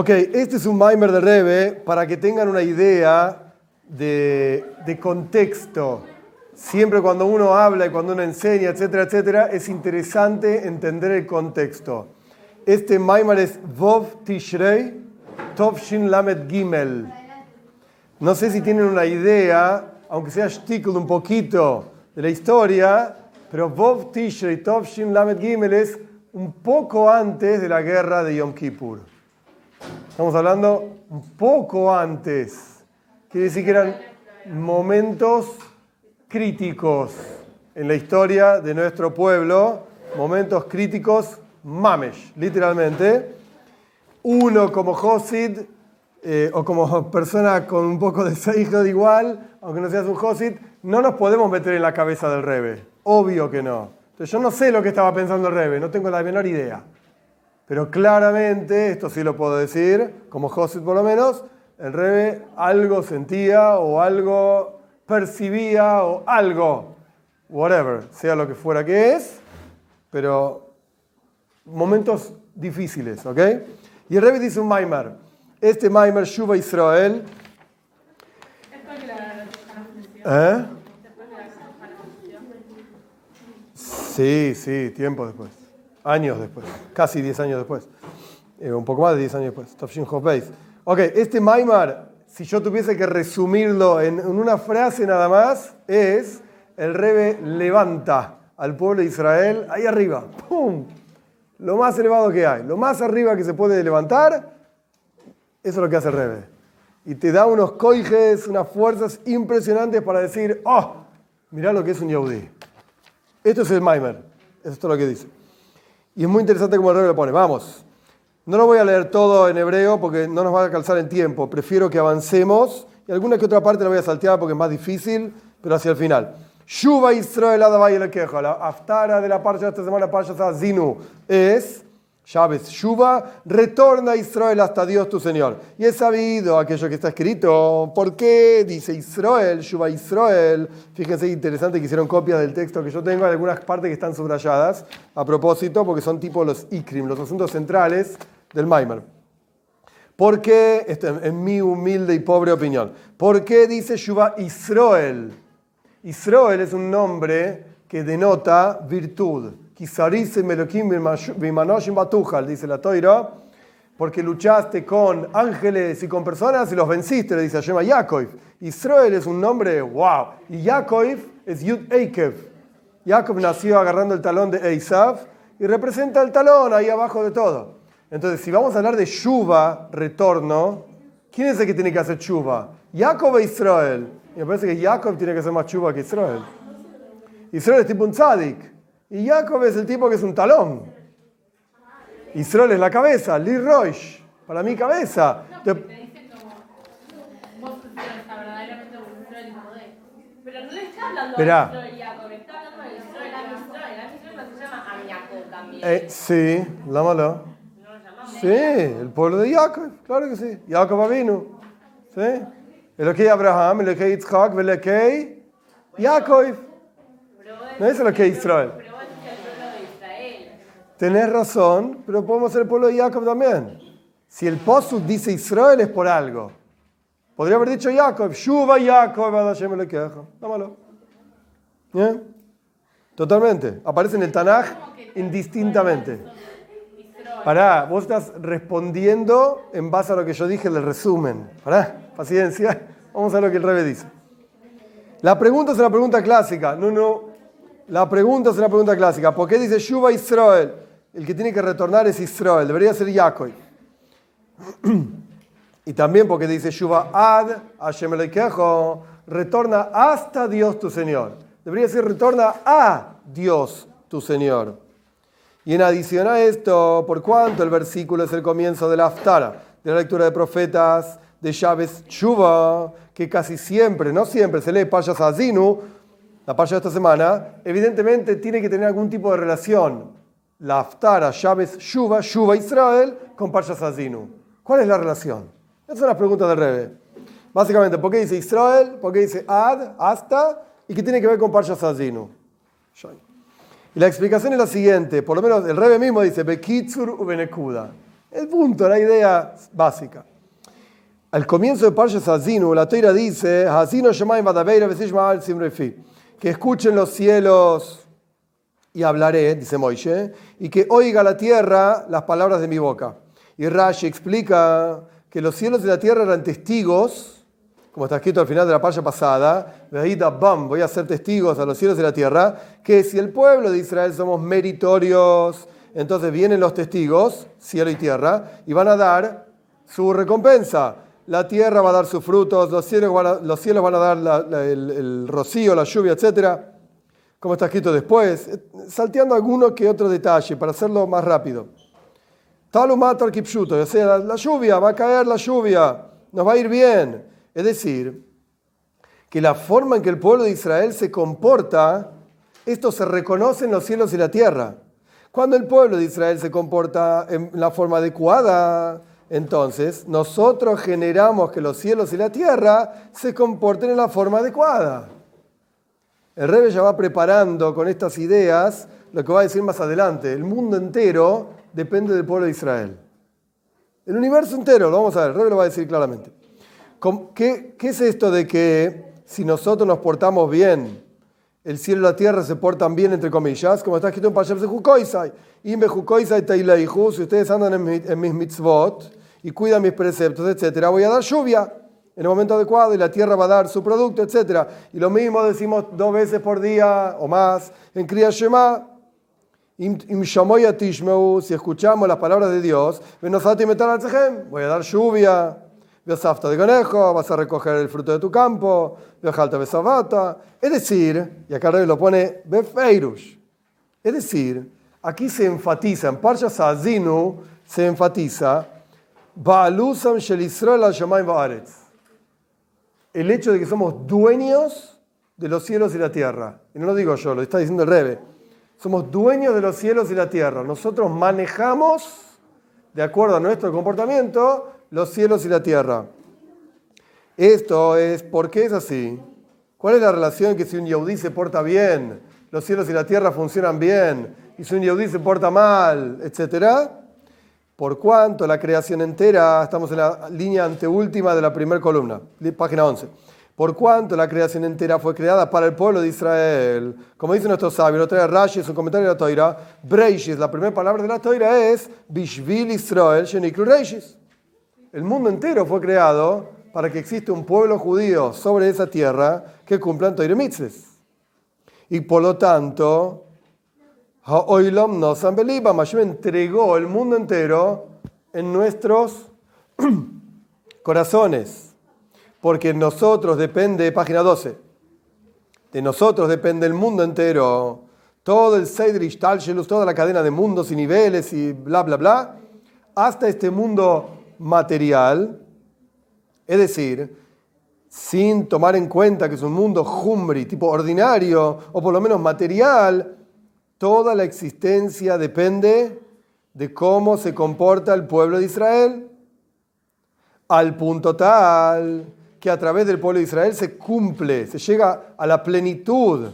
Ok, este es un Maimer de Rebe para que tengan una idea de, contexto. Siempre cuando uno habla y cuando uno enseña, etcétera, etcétera, es interesante entender el contexto. Este Maimer es Vov Tishrei Tov Shin Lamed Gimel. No sé si tienen una idea, aunque sea shtikl un poquito de la historia, pero Vov Tishrei Tov Shin Lamed Gimel es un poco antes de la guerra de Yom Kippur. Estamos hablando un poco antes. Quiere decir que eran momentos críticos en la historia de nuestro pueblo, momentos críticos mamesh, literalmente. Uno como Josid, eh, o como persona con un poco de de igual, aunque no seas un Josid, no nos podemos meter en la cabeza del Rebe. Obvio que no. Entonces yo no sé lo que estaba pensando el Rebe, no tengo la menor idea. Pero claramente, esto sí lo puedo decir, como Josid por lo menos, el Rebe algo sentía o algo percibía o algo, whatever, sea lo que fuera que es, pero momentos difíciles, ¿ok? Y el Rebbe dice un Maimar, este Maimar Shuba Israel. ¿Eh? Sí, sí, tiempo después. Años después. Casi 10 años después. Eh, un poco más de 10 años después. Tafshin Ok, este Maimar si yo tuviese que resumirlo en, una frase nada más, es el Rebe levanta al pueblo de Israel ahí arriba, ¡pum! Lo más elevado que hay, lo más arriba que se puede levantar, eso es lo que hace el Rebe. Y te da unos coijes, unas fuerzas impresionantes para decir, oh, mirá lo que es un Yehudi. Esto es el Maimer, esto es lo que dice. Y es muy interesante como el Rebe lo pone. Vamos. No lo voy a leer todo en hebreo porque no nos va a calzar en tiempo. Prefiero que avancemos. Y alguna que otra parte la voy a saltear porque es más difícil, pero hacia el final. Shuba Israel la queja. La aftara de la parcha de esta semana, parcha Zinu, es Chávez Shuba, retorna Israel hasta Dios tu Señor. Y he sabido aquello que está escrito. ¿Por qué dice Israel, Shuba Israel? Fíjense, interesante que hicieron copias del texto que yo tengo. Hay algunas partes que están subrayadas a propósito, porque son tipo los ikrim, los asuntos centrales del Maimar. ¿Por qué, en mi humilde y pobre opinión, por qué dice Shuba Israel? Israel es un nombre que denota virtud. Dice la Toira, porque luchaste con ángeles y con personas y los venciste, le dice Shema Yaakov. Israel es un nombre, wow. Y Yaakov es Yud Eikev. Yaakov nació agarrando el talón de Esav y representa el talón ahí abajo de todo. Entonces, si vamos a hablar de Shuba, retorno, ¿quién es el que tiene que hacer Shuba? Jacob e Israel. Y me parece que Jacob tiene que hacer más Shuba que Israel. Israel es tipo un tzadik. Y Jacob es el tipo que es un talón. Israel es la cabeza, Lee Roish, para mi cabeza. Pero no le está hablando de Israel y Jacob, está hablando de Israel Israel. Israel se llama Jacob también. Eh, sí, lámalo. Sí, el pueblo de Jacob, claro que sí. Jacob vino. ¿Sí? El que Abraham, el que Yitzhak, el que Jacob. No es el que Israel. Tenés razón, pero podemos ser el pueblo de Jacob también. Si el Posuk dice Israel es por algo. Podría haber dicho Jacob, Shuba Jacob, Hashem le queja. Dámalo. ¿Eh? Totalmente. Aparece en el Tanaj indistintamente. Pará, vos estás respondiendo en base a lo que yo dije el resumen. Pará, paciencia. Vamos a ver lo que el Rebe dice. La pregunta es una pregunta clásica. No, no. La pregunta es una pregunta clásica. ¿Por qué dice Shuba Israel? El que tiene que retornar es Israel. Debería ser Jacob. Y también porque dice Shuba Ad, Hashem quejo, retorna hasta Dios tu Señor. Debería decir retorna a Dios tu Señor. Y en adición a esto, por cuanto el versículo es el comienzo de la Aftara, de la lectura de profetas, de Chávez Chuba, que casi siempre, no siempre, se lee Payas Azinu, la Paya de esta semana, evidentemente tiene que tener algún tipo de relación la Aftara, Chávez Shuba, Shuba Israel, con Azinu. ¿Cuál es la relación? Esa es la pregunta del Rebe. Básicamente, ¿por qué dice Israel? ¿Por qué dice Ad, hasta? ¿Y qué tiene que ver con Payas Azinu? Y la explicación es la siguiente, por lo menos el Rebe mismo dice, Bekitsur ubenekuda. El punto, la idea básica. Al comienzo de Parshas Hazinu, la Teira dice, que escuchen los cielos y hablaré, dice Moishe, y que oiga la tierra las palabras de mi boca. Y Rashi explica que los cielos y la tierra eran testigos, como está escrito al final de la palla pasada, voy a ser testigos a los cielos y la tierra, que si el pueblo de Israel somos meritorios, entonces vienen los testigos, cielo y tierra, y van a dar su recompensa. La tierra va a dar sus frutos, los cielos van a, los cielos van a dar el, el, rocío, la lluvia, etc. Como está escrito después, salteando alguno que otro detalle para hacerlo más rápido. Talumatar kipshuto, o sea, la lluvia, va a caer la lluvia, nos va a ir bien. Es decir, que la forma en que el pueblo de Israel se comporta, esto se reconoce en los cielos y la tierra. Cuando el pueblo de Israel se comporta en la forma adecuada, entonces nosotros generamos que los cielos y la tierra se comporten en la forma adecuada. El rey ya va preparando con estas ideas lo que va a decir más adelante. El mundo entero depende del pueblo de Israel. El universo entero, lo vamos a ver, el rey lo va a decir claramente. ¿Qué, ¿Qué es esto de que si nosotros nos portamos bien, el cielo y la tierra se portan bien, entre comillas, como está escrito en Pashem de Jukoisai. Y me Jukoisai Teileihu, si ustedes andan en, mis mitzvot y cuidan mis preceptos, etc., voy a dar lluvia en el momento adecuado y la tierra va a dar su producto, etc. Y lo mismo decimos dos veces por día o más en Kriya Shema. Si escuchamos las palabras de Dios, voy a dar lluvia de conejo, vas a recoger el fruto de tu campo, Es decir, y acá lo pone Befeirush. Es decir, aquí se enfatiza, en Parsha Sazinu se enfatiza Shel Israel al El hecho de que somos dueños de los cielos y la tierra. Y no lo digo yo, lo está diciendo el Rebe. Somos dueños de los cielos y la tierra. Nosotros manejamos, de acuerdo a nuestro comportamiento, los cielos y la tierra. Esto es, ¿por qué es así? ¿Cuál es la relación que si un yaudí se porta bien, los cielos y la tierra funcionan bien, y si un yaudí se porta mal, etcétera? Por cuanto la creación entera, estamos en la línea anteúltima de la primera columna, página 11. Por cuanto la creación entera fue creada para el pueblo de Israel, como dice nuestro sabio, lo trae Rashi en su comentario de la Toira, Breishis, la primera palabra de la Toira es Bishvil Israel Shenikru Reishis. El mundo entero fue creado para que exista un pueblo judío sobre esa tierra que cumplan Toire Y por lo tanto, Ha'oilom no Beliba, Hashem entregó el mundo entero en nuestros corazones. Porque nosotros depende, página 12, de nosotros depende el mundo entero, todo el Seidrish Talshelus, toda la cadena de mundos y niveles y bla, bla, bla, hasta este mundo material, es decir, sin tomar en cuenta que es un mundo jumbri, tipo ordinario, o por lo menos material, toda la existencia depende de cómo se comporta el pueblo de Israel, al punto tal que a través del pueblo de Israel se cumple, se llega a la plenitud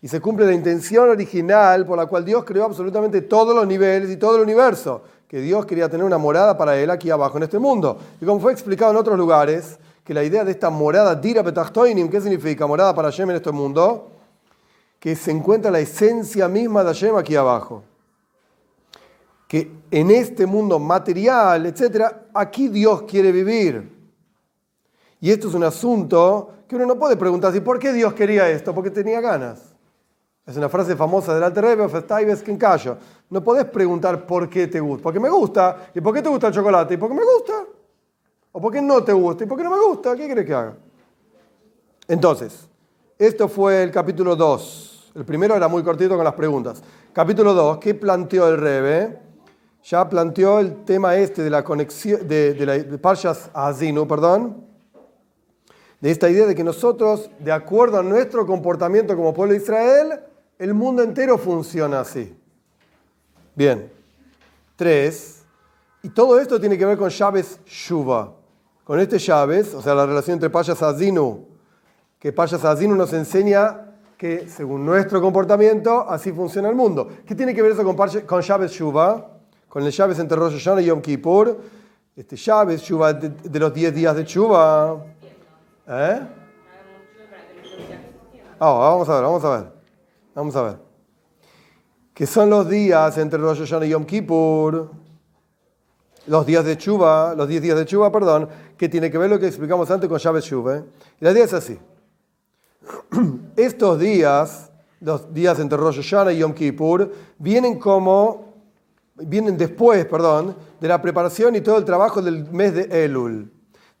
y se cumple la intención original por la cual Dios creó absolutamente todos los niveles y todo el universo que Dios quería tener una morada para él aquí abajo en este mundo. Y como fue explicado en otros lugares, que la idea de esta morada, Dira Petachtoinim, ¿qué significa? Morada para Hashem en este mundo, que se encuentra la esencia misma de Hashem aquí abajo. Que en este mundo material, etcétera, aquí Dios quiere vivir. Y esto es un asunto que uno no puede preguntarse, ¿por qué Dios quería esto? Porque tenía ganas. Es una frase famosa del Alter Rebbe, que callo. No podés preguntar por qué te gusta. Porque me gusta. ¿Y por qué te gusta el chocolate? ¿Y por qué me gusta? ¿O por qué no te gusta? ¿Y por qué no me gusta? ¿Qué quieres que haga? Entonces, esto fue el capítulo 2. El primero era muy cortito con las preguntas. Capítulo 2, ¿qué planteó el Rebbe? Ya planteó el tema este de la conexión, de, de, la, Azinu, perdón, de esta idea de que nosotros, de acuerdo a nuestro comportamiento como pueblo de Israel, el mundo entero funciona así. Bien. Tres. Y todo esto tiene que ver con llaves Shuva. Con este llaves, o sea, la relación entre Payas Azinu, que Payas Azinu nos enseña que según nuestro comportamiento, así funciona el mundo. ¿Qué tiene que ver eso con, con llaves Shuva? con el llaves entre Rosh Hashanah y Yom Kippur. Este llaves, Shuba de, de los 10 días de Chuba. ¿Eh? Ah, vamos a ver, vamos a ver. Vamos a ver. Que son los días entre Rosh Hashanah y Yom Kippur. Los días de Chuba, los 10 días de Chuba, perdón, que tiene que ver lo que explicamos antes con llaves Chuba. ¿eh? Y la idea es así. Estos días, los días entre Rosh Hashanah y Yom Kippur, vienen como, vienen después, perdón, de la preparación y todo el trabajo del mes de Elul.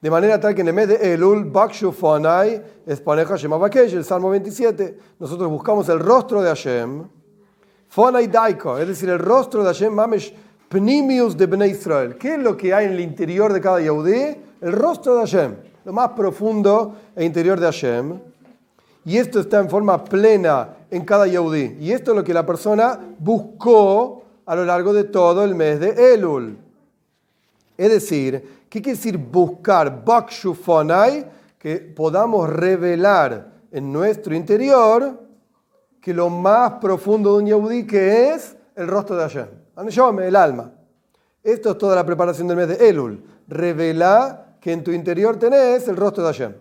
De manera tal que en el mes de Elul, Bakshu Fonai, es Paneja el Salmo 27, nosotros buscamos el rostro de Hashem, Fonai Daiko, es decir, el rostro de Hashem Mamesh Pnimius de Bnei Israel. ¿Qué es lo que hay en el interior de cada Yehudí? El rostro de Hashem, lo más profundo e interior de Hashem. Y esto está en forma plena en cada Yehudí. Y esto es lo que la persona buscó a lo largo de todo el mes de Elul. Es decir, ¿Qué quiere decir buscar? Bakshufonai, que podamos revelar en nuestro interior que lo más profundo de un Yehudi que es el rostro de Hashem. el alma. Esto es toda la preparación del mes de Elul. Revela que en tu interior tenés el rostro de Hashem.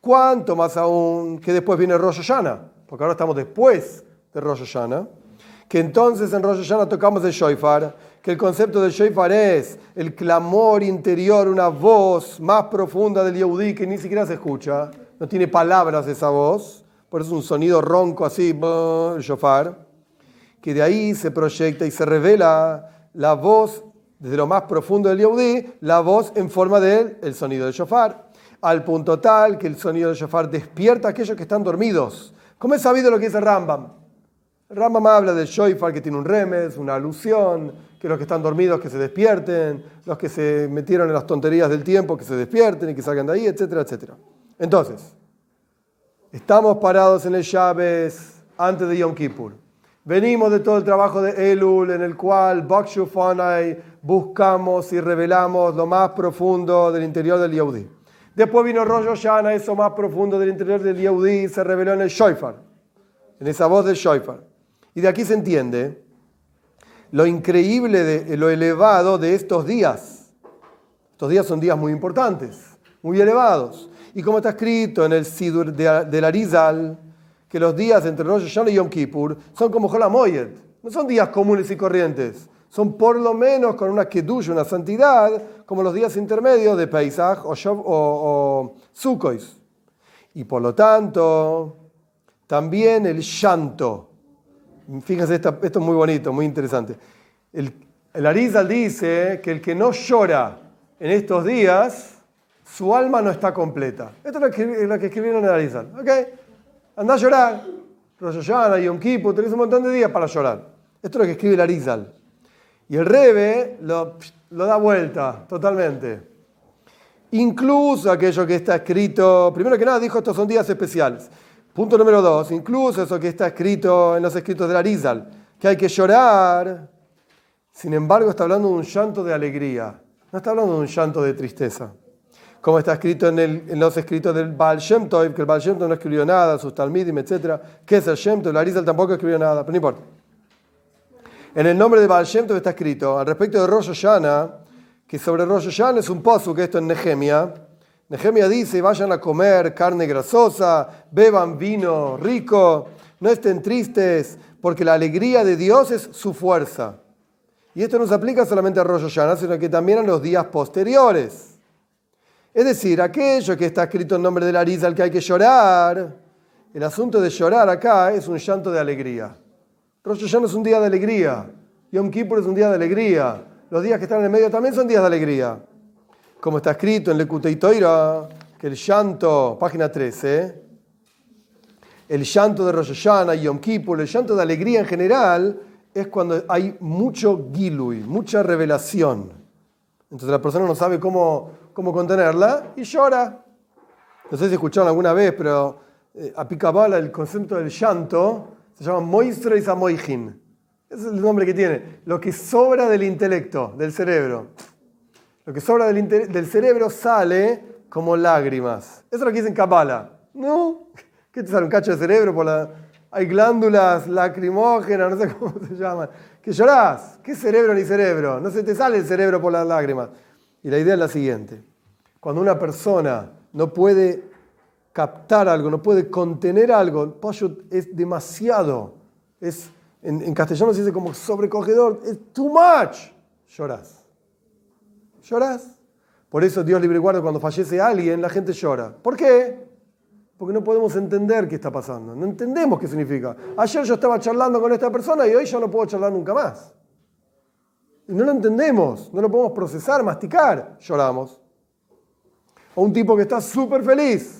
¿Cuánto más aún que después viene Rosh Hashanah? Porque ahora estamos después de Rosh Hashanah. Que entonces en Rosh Hashanah tocamos el Shoifar que el concepto del Sheifar es el clamor interior, una voz más profunda del Yehudí que ni siquiera se escucha, no tiene palabras esa voz, por eso es un sonido ronco así, el shofar, que de ahí se proyecta y se revela la voz desde lo más profundo del Yehudí, la voz en forma del el sonido del shofar, al punto tal que el sonido del shofar despierta a aquellos que están dormidos. ¿Cómo es sabido lo que dice Rambam? Rambam habla del shofar que tiene un remes, una alusión, que los que están dormidos que se despierten, los que se metieron en las tonterías del tiempo que se despierten y que salgan de ahí, etcétera, etcétera. Entonces, estamos parados en el Shabes antes de Yom Kippur. Venimos de todo el trabajo de Elul, en el cual Bakshufanai buscamos y revelamos lo más profundo del interior del Yehudi. Después vino Rosh Hashanah, eso más profundo del interior del Yehudi se reveló en el Shoifar, en esa voz del Shoifar. Y de aquí se entiende lo increíble, de, lo elevado de estos días. Estos días son días muy importantes, muy elevados. Y como está escrito en el Sidur de, la Rizal, que los días entre Rosh Hashanah y Yom Kippur son como Holamoyed. No son días comunes y corrientes. Son por lo menos con una kedush, una santidad, como los días intermedios de Pesach o, o Y por lo tanto, también el llanto Fíjense, esto, es muy bonito, muy interesante. El, el Arizal dice que el que no llora en estos días, su alma no está completa. Esto es lo que, lo que escribieron en el Arizal. ¿Ok? Anda a llorar. Rosh Hashanah, Yom Kippur, tenés un montón de días para llorar. Esto es lo que escribe el Arizal. Y el Rebe lo, lo da vuelta totalmente. Incluso aquello que está escrito, primero que nada dijo estos son días especiales. Punto número dos, incluso eso que está escrito en los escritos de Arizal, que hay que llorar, sin embargo está hablando de un llanto de alegría, no está hablando de un llanto de tristeza. Como está escrito en, los escritos del Baal Shem Tov, que el Baal Shem Tov no escribió nada, sus Talmidim, etc. ¿Qué es el Shem Tov? El Arizal tampoco escribió nada, pero no importa. En el nombre de Baal Shem está escrito, al respecto de Rosh Hashanah, que sobre Rosh Hashanah es un pozo que esto en Nehemia, Nehemia dice, vayan a comer carne grasosa, beban vino rico, no estén tristes, porque la alegría de Dios es su fuerza. Y esto no se aplica solamente a Rosh Hashanah, sino que también a los días posteriores. Es decir, aquello que está escrito en nombre de la risa al que hay que llorar, el asunto de llorar acá es un llanto de alegría. Rosh es un día de alegría, Yom Kippur es un día de alegría, los días que están en el medio también son días de alegría como está escrito en Lekutei Toira, que el llanto, página 13, el llanto de Rosh y Yom Kippur, el llanto de alegría en general, es cuando hay mucho gilui, mucha revelación. Entonces la persona no sabe cómo, cómo contenerla y llora. No sé si escucharon alguna vez, pero eh, a Picabala el concepto del llanto se llama Moistre y Samoijin. Ese es el nombre que tiene. Lo que sobra del intelecto, del cerebro. Lo que sobra del, cerebro sale como lágrimas. Eso es lo que dicen Kabbalah. ¿No? ¿Qué te sale? ¿Un cacho de cerebro por la.? hay glándulas lacrimógenas, no sé cómo se llaman, que llorás. ¿Qué cerebro ni cerebro? No se te sale el cerebro por las lágrimas. Y la idea es la siguiente. Cuando una persona no puede captar algo, no puede contener algo, pollo es demasiado, es, en, castellano se dice como sobrecogedor, es too much, llorás. Llorás. Por eso Dios libre guarda cuando fallece alguien, la gente llora. ¿Por qué? Porque no podemos entender qué está pasando. No entendemos qué significa. Ayer yo estaba charlando con esta persona y hoy ya no puedo charlar nunca más. Y no lo entendemos, no lo podemos procesar, masticar. Lloramos. O un tipo que está súper feliz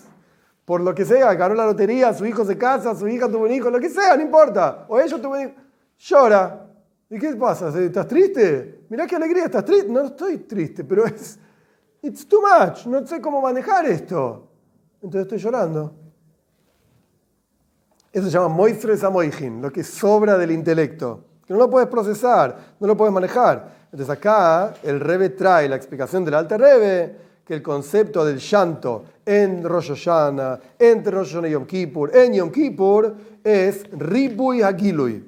por lo que sea, ganó la lotería, su hijo se casa, su hija tuvo un hijo, lo que sea, no importa. O ellos tuvo un hijo. Llora. ¿Y qué pasa? ¿Estás triste? Mirá qué alegría, ¿estás triste? No estoy triste, pero es. It's too much. No sé cómo manejar esto. Entonces estoy llorando. Eso se llama moistres amoijin, lo que sobra del intelecto. Que no lo puedes procesar, no lo puedes manejar. Entonces acá el Rebe trae la explicación del Alter Rebe que el concepto del llanto en Rosh Hashanah, entre Rosh Hashanah y Yom Kippur, en Yom Kippur, es Ribuy Hagilui.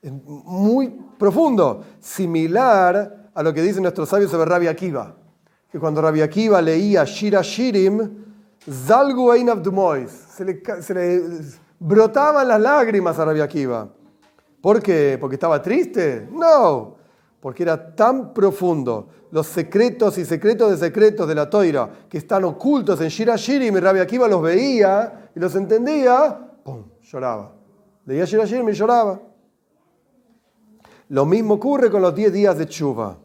Es muy profundo, similar a lo que dicen nuestros sabios sobre Rabbi Akiva. Que cuando Rabbi Akiva leía Shira Shirim, Zalgu Einav Dumois, se le, se le brotaban las lágrimas a Rabbi Akiva. ¿Por qué? ¿Porque estaba triste? No, porque era tan profundo los secretos y secretos de secretos de la toira que están ocultos en Shira Shirim y Rabbi Akiva los veía y los entendía, ¡pum! lloraba. Leía Shira Shirim y lloraba. Lo mismo ocurre con los 10 días de Chuba.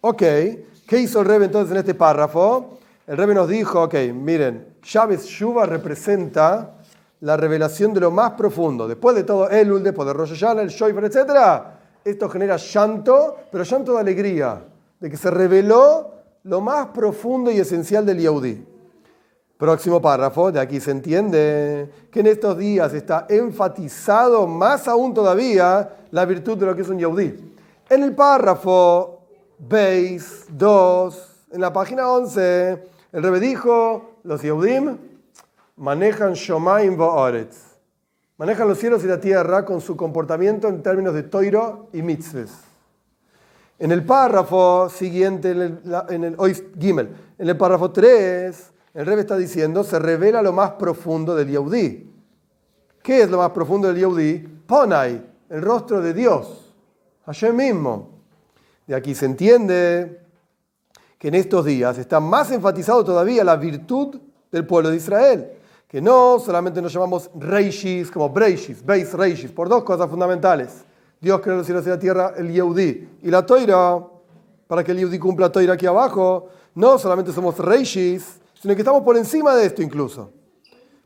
Ok, ¿qué hizo el Rebbe entonces en este párrafo? El Rebbe nos dijo, ok, miren, Shabbat Shuba representa la revelación de lo más profundo. Después de todo Elul, después de Rosh Hashanah, el Shoifer, etc., esto genera llanto, pero llanto de alegría de que se reveló lo más profundo y esencial del Yehudi. Próximo párrafo, de aquí se entiende que en estos días está enfatizado más aún todavía la virtud de lo que es un Yehudi. En el párrafo Beis 2, en la página 11, el Rebe dijo, los Yehudim manejan Shomaim Va'aretz, manejan los cielos y la tierra con su comportamiento en términos de toiro y mitzvahs. En el párrafo siguiente, en el, en el, Gimel, en el párrafo 3, el Rebbe está diciendo, se revela lo más profundo del Yehudi. ¿Qué es lo más profundo del Yehudi? Ponai, el rostro de Dios, Hashem mismo. De aquí se entiende que en estos días está más enfatizado todavía la virtud del pueblo de Israel. Que no solamente nos llamamos Reishis como Breishis, Beis Reishis, por dos cosas fundamentales. Dios creó los cielos y la tierra, el Yehudi. Y la Toira, para que el Yehudi cumpla Toira aquí abajo, no solamente somos Reishis, sino que estamos por encima de esto incluso.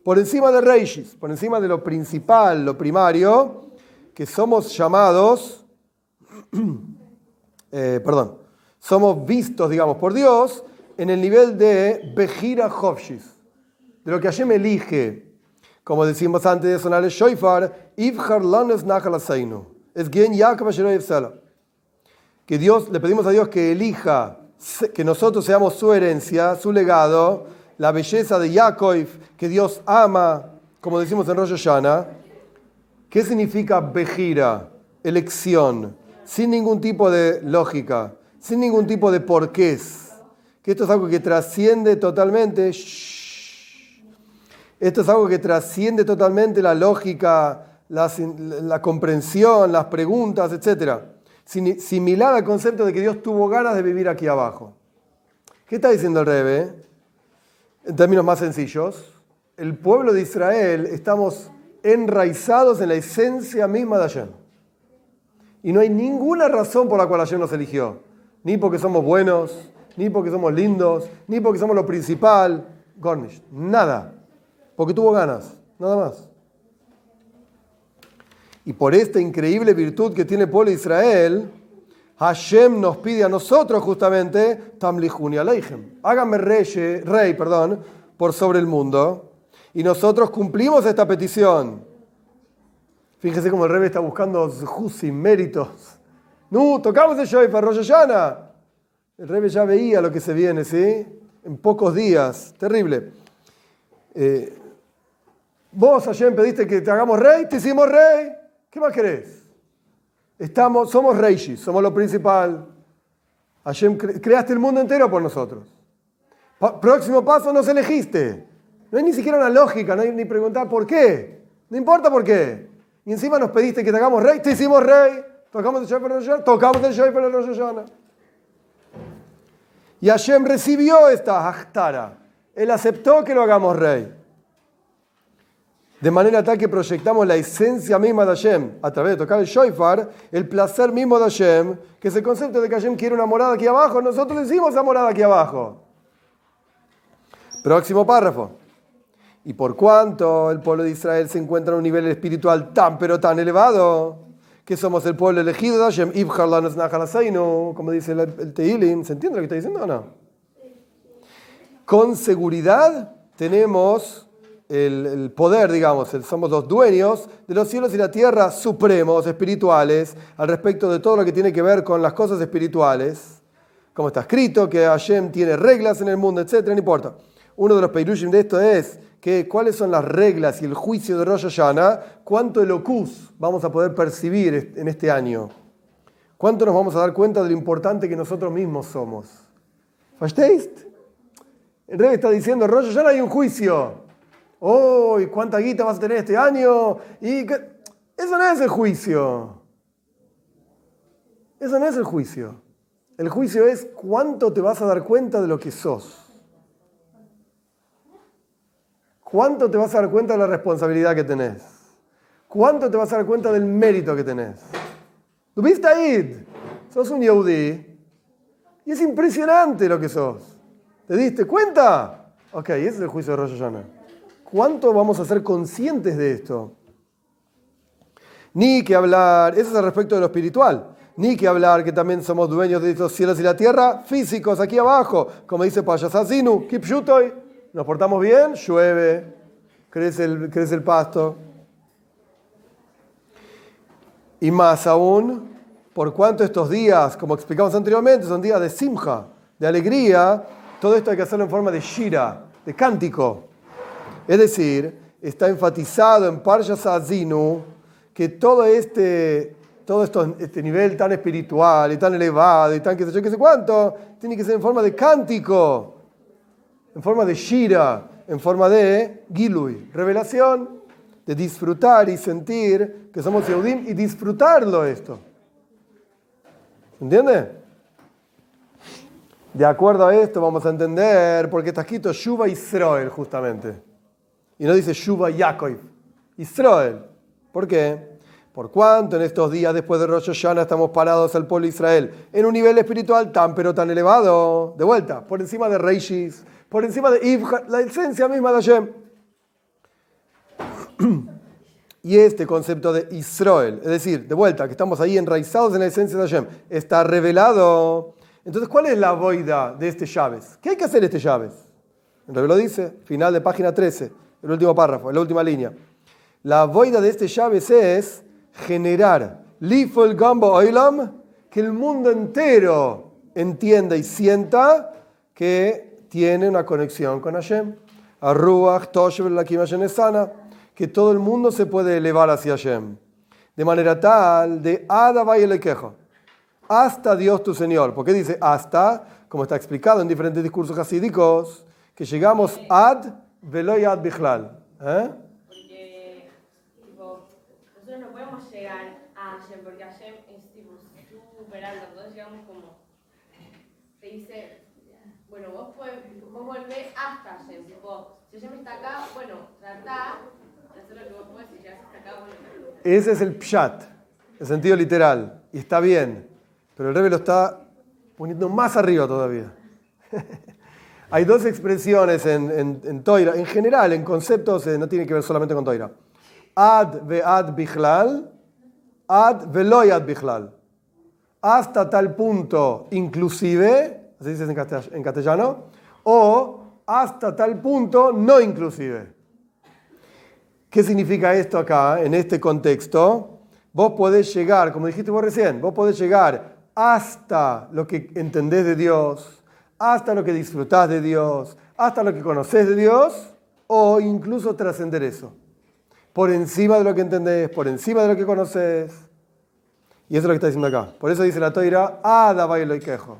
Por encima de Reishis, por encima de lo principal, lo primario, que somos llamados, eh, perdón, somos vistos, digamos, por Dios en el nivel de Bejira Hovshis, de lo que Hashem elige, como decimos antes de sonar el Nachalaseinu es Gen Que Dios, le pedimos a Dios que elija, que nosotros seamos su herencia, su legado, la belleza de Yaakov, que Dios ama, como decimos en Rosh Hashanah. ¿Qué significa Bejira? Elección, sin ningún tipo de lógica, sin ningún tipo de porqués. Que esto es algo que trasciende totalmente. Esto es algo que trasciende totalmente la lógica la, comprensión, las preguntas, etc. Similar al concepto de que Dios tuvo ganas de vivir aquí abajo. ¿Qué está diciendo el Rebe? En términos más sencillos, el pueblo de Israel estamos enraizados en la esencia misma de Hashem. Y no hay ninguna razón por la cual Hashem nos eligió. Ni porque somos buenos, ni porque somos lindos, ni porque somos lo principal. Gornish, nada. Porque tuvo ganas, nada más. Y por esta increíble virtud que tiene de Israel, Hashem nos pide a nosotros justamente, Tamlihuni Aleichem. Háganme rey, rey perdón, por sobre el mundo. Y nosotros cumplimos esta petición. Fíjese cómo el rey está buscando jus méritos. No, tocamos el Shofar Rosh El rey ya veía lo que se viene, ¿sí? En pocos días. Terrible. Eh, Vos, Hashem, pediste que te hagamos rey, te hicimos rey. ¿Qué más querés? Estamos, somos reyes, somos lo principal. Hashem, creaste el mundo entero por nosotros. próximo paso, nos elegiste. No hay ni siquiera una lógica, no hay ni preguntar por qué. No importa por qué. Y encima nos pediste que te hagamos rey, te hicimos rey. Tocamos el Shofar Rosh tocamos el Shofar Rosh Hashanah. Y Hashem recibió esta Hachtara. Él aceptó que lo hagamos rey. De manera tal que proyectamos la esencia misma de Hashem a través de tocar el shofar, el placer mismo de Hashem, que es el concepto de que Hashem quiere una morada aquí abajo, nosotros decimos esa morada aquí abajo. Próximo párrafo. Y por cuanto el pueblo de Israel se encuentra en un nivel espiritual tan pero tan elevado, que somos el pueblo elegido de Hashem, como dice el, el Teilim, ¿se entiende lo que está diciendo o no? Con seguridad tenemos el, poder, digamos, somos los dueños de los cielos y la tierra supremos, espirituales, al respecto de todo lo que tiene que ver con las cosas espirituales, como está escrito, que Hashem tiene reglas en el mundo, etc. No importa. Uno de los peirushim de esto es que cuáles son las reglas y el juicio de Rosh Hashanah, cuánto locus vamos a poder percibir en este año. ¿Cuánto nos vamos a dar cuenta de lo importante que nosotros mismos somos? ¿Versteist? El rey está diciendo, Rosh Hashanah hay un juicio oh, cuánta guita vas a tener este año? Y Eso no es el juicio. Eso no es el juicio. El juicio es cuánto te vas a dar cuenta de lo que sos. ¿Cuánto te vas a dar cuenta de la responsabilidad que tenés? ¿Cuánto te vas a dar cuenta del mérito que tenés? ¿Tuviste ahí? Sos un Yehudi y es impresionante lo que sos. ¿Te diste cuenta? Ok, ese es el juicio de Rosh. ¿Cuánto vamos a ser conscientes de esto? Ni que hablar, eso es al respecto de lo espiritual, ni que hablar que también somos dueños de estos cielos y la tierra, físicos aquí abajo, como dice Payasazinu, Kipshutoy, nos portamos bien, llueve, crece el, crece el pasto. Y más aún, por cuanto estos días, como explicamos anteriormente, son días de simja, de alegría, todo esto hay que hacerlo en forma de shira, de cántico. Es decir, está enfatizado en Parsha Azinu que todo este, todo esto, este nivel tan espiritual y tan elevado y tan que sé yo, que sé cuánto, tiene que ser en forma de cántico, en forma de shira, en forma de gilui, revelación, de disfrutar y sentir que somos Yehudim y disfrutarlo esto. ¿Entiende? De acuerdo a esto vamos a entender por qué está escrito Shuba Israel justamente. Y no dice Shuba Yaakov, Israel. ¿Por qué? Por cuanto en estos días después de Rosh Hashanah estamos parados al pueblo de Israel en un nivel espiritual tan pero tan elevado, de vuelta, por encima de Reishis, por encima de Ibha, la esencia misma de Hashem. Y este concepto de Israel, es decir, de vuelta, que estamos ahí enraizados en la esencia de Hashem, está revelado. Entonces, ¿cuál es la boida de este Chávez? ¿Qué hay que hacer este Chávez? En lo dice, final de página 13 el último párrafo, la última línea. La voida de este llaves es generar que el mundo entero entienda y sienta que tiene una conexión con Hashem. Que todo el mundo se puede elevar hacia Hashem. De manera tal, de Ada quejo hasta Dios tu Señor. ¿Por qué dice hasta? Como está explicado en diferentes discursos hasídicos, que llegamos ad Veloyad Bichlal. ¿Eh? Porque, tipo, nosotros no podemos llegar a Hashem, porque Hashem es tipo súper alto. Entonces llegamos como. Te dice, bueno, vos, podés, vos volvés hasta Hashem. Tipo, si Hashem está acá, bueno, tratá de hacer lo que vos podés. Si llegas hasta acá, bueno. Ese es el pshat, el sentido literal. Y está bien. Pero el rebe lo está poniendo más arriba todavía. Hay dos expresiones en, en, en, Toira, en general, en conceptos, eh, no tiene que ver solamente con Toira. Ad ve ad bichlal, ad veloy ad bichlal. Hasta tal punto, inclusive, así dice en castellano, o hasta tal punto, no inclusive. ¿Qué significa esto acá, en este contexto? Vos podés llegar, como dijiste vos recién, vos podés llegar hasta lo que entendés de Dios, hasta lo que disfrutás de Dios, hasta lo que conoces de Dios, o incluso trascender eso. por encima de lo que entendés, por encima de lo que conoces. Y eso es lo que está diciendo acá. Por eso dice la toira, Ada bailo y quejo.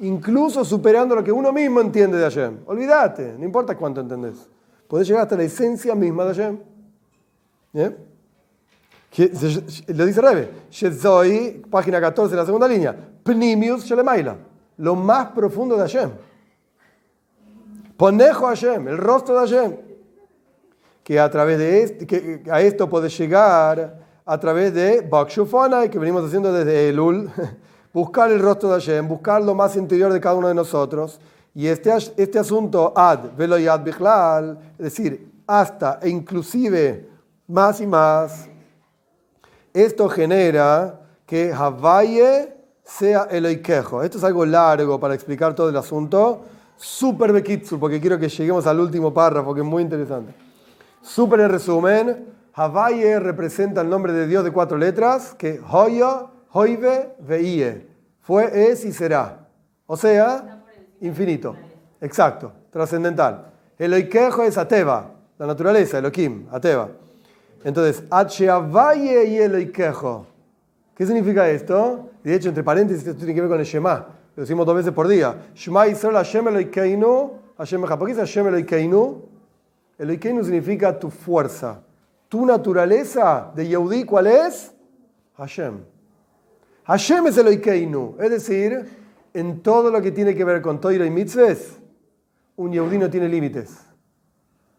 Incluso superando lo que uno mismo entiende de Hashem. Olvídate, no importa cuánto entendés. Podés llegar hasta la esencia misma de Hashem. ¿Bien? Lo dice Rebe. Shezoy, página 14, la segunda línea. Pnimius Shelemaila. Lo más profundo de Hashem. Ponejo Hashem, el rostro de Hashem. Que a través de esto puede llegar a través de Bakshufana, que venimos haciendo desde Elul, buscar el rostro de Hashem, buscar lo más interior de cada uno de nosotros. Y este, este asunto, ad, velo y ad bichlal, es decir, hasta e inclusive más y más, esto genera que Havaye sea el Eikejo. Esto es algo largo para explicar todo el asunto. Super bekitsu, porque quiero que lleguemos al último párrafo, que es muy interesante. Super en resumen, Havaye representa el nombre de Dios de cuatro letras, que Hoya, Hoive, Veie. Fue, es y será. O sea, infinito. Exacto, trascendental. El Oikejo es Ateva, la naturaleza, Elohim, Ateva. Entonces, Havaye y el Oikejo. ¿Qué significa esto? De hecho, entre paréntesis, esto tiene que ver con el Shema. Lo decimos dos veces por día. Shema Israel Hashem Eloikeinu. Hashem ¿Por qué es Hashem Eloikeinu? Eloikeinu significa tu fuerza tu naturaleza de Yehudi, ¿cuál es? Hashem. Hashem es el Oikeinu, es decir, en todo lo que tiene que ver con Toiro y Mitzvahs, un Yehudi no tiene límites.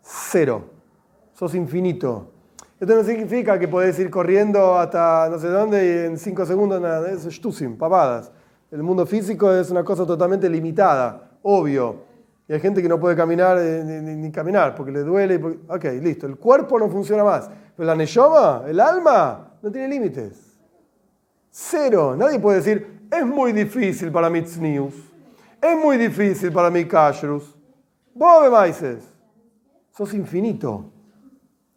Cero. Sos infinito. Esto no significa que podés ir corriendo hasta no sé dónde y en cinco segundos nada, es shtusim, papadas. El mundo físico es una cosa totalmente limitada, obvio. Y hay gente que no puede caminar eh, ni, caminar porque le duele. Ok, listo. El cuerpo no funciona más. Pero la neyoma, el alma, no tiene límites. Cero. Nadie puede decir, es muy difícil para mi tznius. Es muy difícil para mi kashrus. Vos maices. Sos infinito.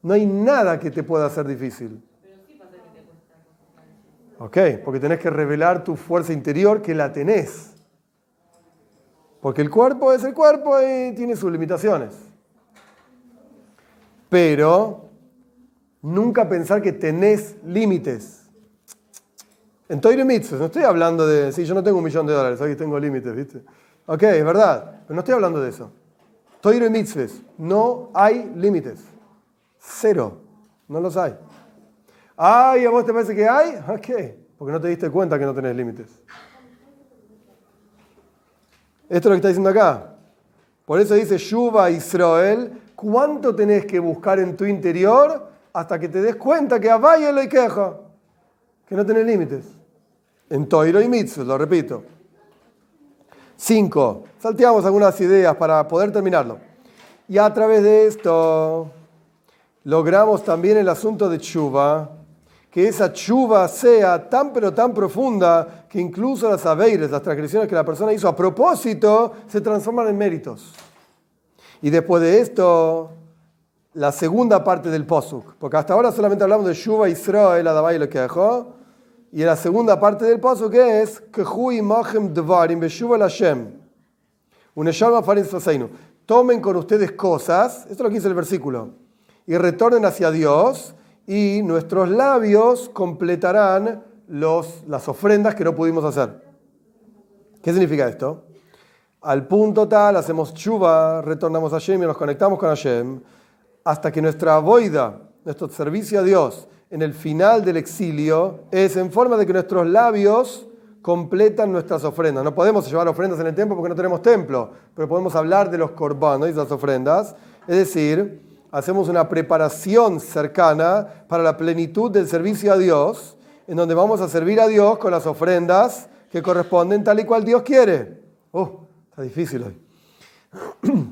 No hay nada que te pueda hacer difícil. Ok, porque tenés que revelar tu fuerza interior que la tenés. Porque el cuerpo es el cuerpo y tiene sus limitaciones. Pero nunca pensar que tenés límites. En Toire Mitzvah, no estoy hablando de, sí, yo no tengo un millón de dólares, aquí tengo límites, ¿viste? Ok, es verdad, pero no estoy hablando de eso. Toire Mitzvah, no hay límites. Cero, no los hay. Ay, ¿a vos te parece que hay? Ok, porque no te diste cuenta que no tenés límites. Esto es lo que está diciendo acá. Por eso dice Shuba Israel, ¿cuánto tenés que buscar en tu interior hasta que te des cuenta que vaya lo queja? Que no tenés límites. En Toiro y Mitzvah, lo repito. Cinco. Salteamos algunas ideas para poder terminarlo. Y a través de esto logramos también el asunto de Shuba, que esa chuva sea tan pero tan profunda que incluso las aveires, las transgresiones que la persona hizo a propósito, se transforman en méritos. Y después de esto, la segunda parte del posuk, porque hasta ahora solamente hablamos de Shuba Israel, Adabay lo que dejó, y la segunda parte del posuk es Kehui Machem Dvarim Beshuva Hashem. Tomen con ustedes cosas, esto es lo que dice el versículo, y retornen hacia Dios y nuestros labios completarán los, las ofrendas que no pudimos hacer. ¿Qué significa esto? Al punto tal, hacemos chuva, retornamos a Hashem y nos conectamos con Hashem, hasta que nuestra boida, nuestro servicio a Dios en el final del exilio, es en forma de que nuestros labios completan nuestras ofrendas. No podemos llevar ofrendas en el templo porque no tenemos templo, pero podemos hablar de los corbanos y las ofrendas. Es decir, hacemos una preparación cercana para la plenitud del servicio a Dios, en donde vamos a servir a Dios con las ofrendas que corresponden tal y cual Dios quiere. Oh, está difícil hoy.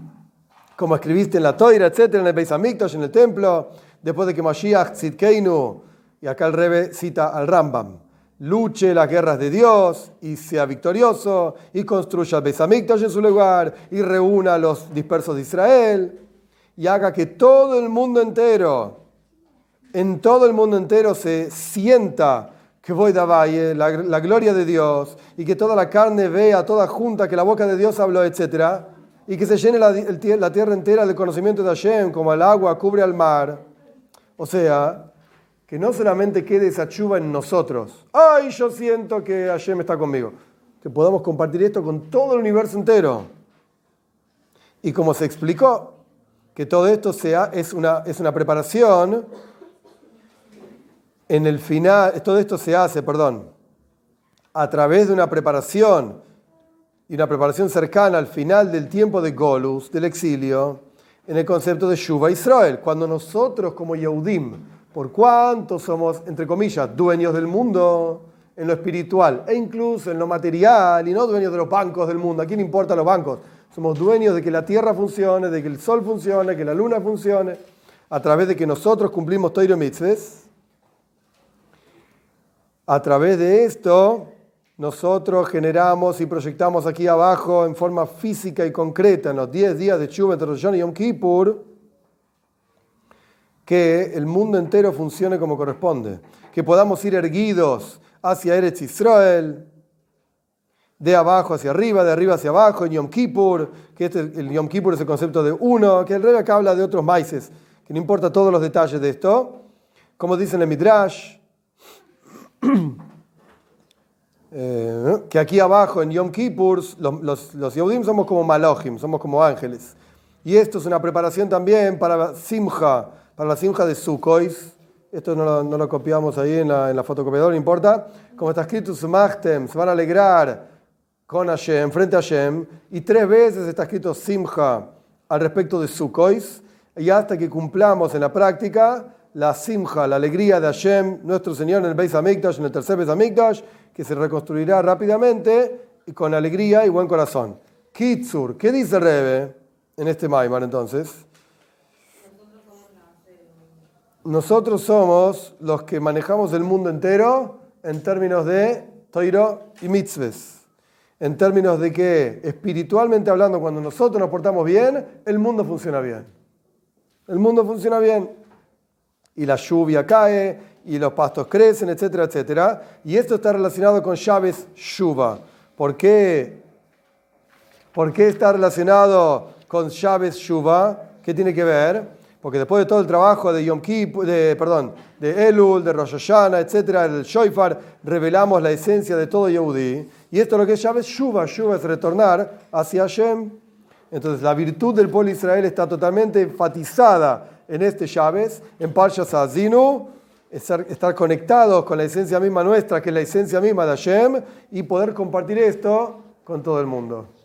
Como escribiste en la Toira, etcétera, en el Beis Hamikdash, en el templo, después de que Mashiach Tzidkeinu, y acá el Rebe cita al Rambam, luche las guerras de Dios y sea victorioso, y construya el Beis Hamikdash en su lugar, y reúna a los dispersos de Israel y haga que todo el mundo entero, en todo el mundo entero se sienta que voy de valle, la, gloria de Dios, y que toda la carne vea toda junta que la boca de Dios habló, etc. Y que se llene la, la tierra entera del conocimiento de Hashem, como el agua cubre al mar. O sea, que no solamente quede esa chuva en nosotros. Ay, yo siento que Hashem está conmigo. Que podamos compartir esto con todo el universo entero. Y como se explicó, que todo esto sea, es, una, es una preparación. En el final, todo esto se hace, perdón, a través de una preparación y una preparación cercana al final del tiempo de Golus, del exilio, en el concepto de Shuva Israel. Cuando nosotros, como Yehudim, por cuanto somos, entre comillas, dueños del mundo en lo espiritual e incluso en lo material y no dueños de los bancos del mundo. ¿A quién importan los bancos? Somos dueños de que la tierra funcione, de que el sol funcione, que la luna funcione, a través de que nosotros cumplimos Toiro Mitzvahs. A través de esto, nosotros generamos y proyectamos aquí abajo en forma física y concreta en los 10 días de Chuva entre Rosh y Yom Kippur que el mundo entero funcione como corresponde, que podamos ir erguidos hacia Eretz Israel, de abajo hacia arriba, de arriba hacia abajo, en Yom Kippur, que este, el Yom Kippur es el concepto de uno, que el rey acá habla de otros maíces, que no importa todos los detalles de esto, como dice en el Midrash, eh, que aquí abajo en Yom Kippur los, los, los Yehudim somos como Malohim, somos como ángeles. Y esto es una preparación también para Simcha, para la simja de Sukhois. Esto no lo, copiamos ahí en la, en la fotocopiadora, no importa. Como está escrito, Sumachtem, se van a alegrar con Hashem, frente a Hashem. Y tres veces está escrito Simcha al respecto de Sukhois. Y hasta que cumplamos en la práctica la Simcha, la alegría de Hashem, nuestro Señor en el Beis Hamikdash, en el tercer Beis Hamikdash, que se reconstruirá rápidamente y con alegría y buen corazón. Kitsur, ¿qué dice Rebe en este Maimar entonces? Nosotros somos los que manejamos el mundo entero en términos de toiro y mitzvahs. En términos de que, espiritualmente hablando, cuando nosotros nos portamos bien, el mundo funciona bien. El mundo funciona bien. Y la lluvia cae, y los pastos crecen, etcétera, etcétera. Y esto está relacionado con llaves Shuba. ¿Por qué? ¿Por qué está relacionado con llaves Shuba? ¿Qué tiene que ver? Porque después de todo el trabajo de Yom Kippur, de, perdón, de Elul, de Rosh Hashanah, etcétera, el Shoifar, revelamos la esencia de todo Yehudi. Y esto lo que llama es Shuba. Shuba es retornar hacia Hashem. Entonces la virtud del pueblo Israel está totalmente enfatizada en este Shabes, en Parshas Azinu, estar conectados con la esencia misma nuestra, que es la esencia misma de Hashem, y poder compartir esto con todo el mundo.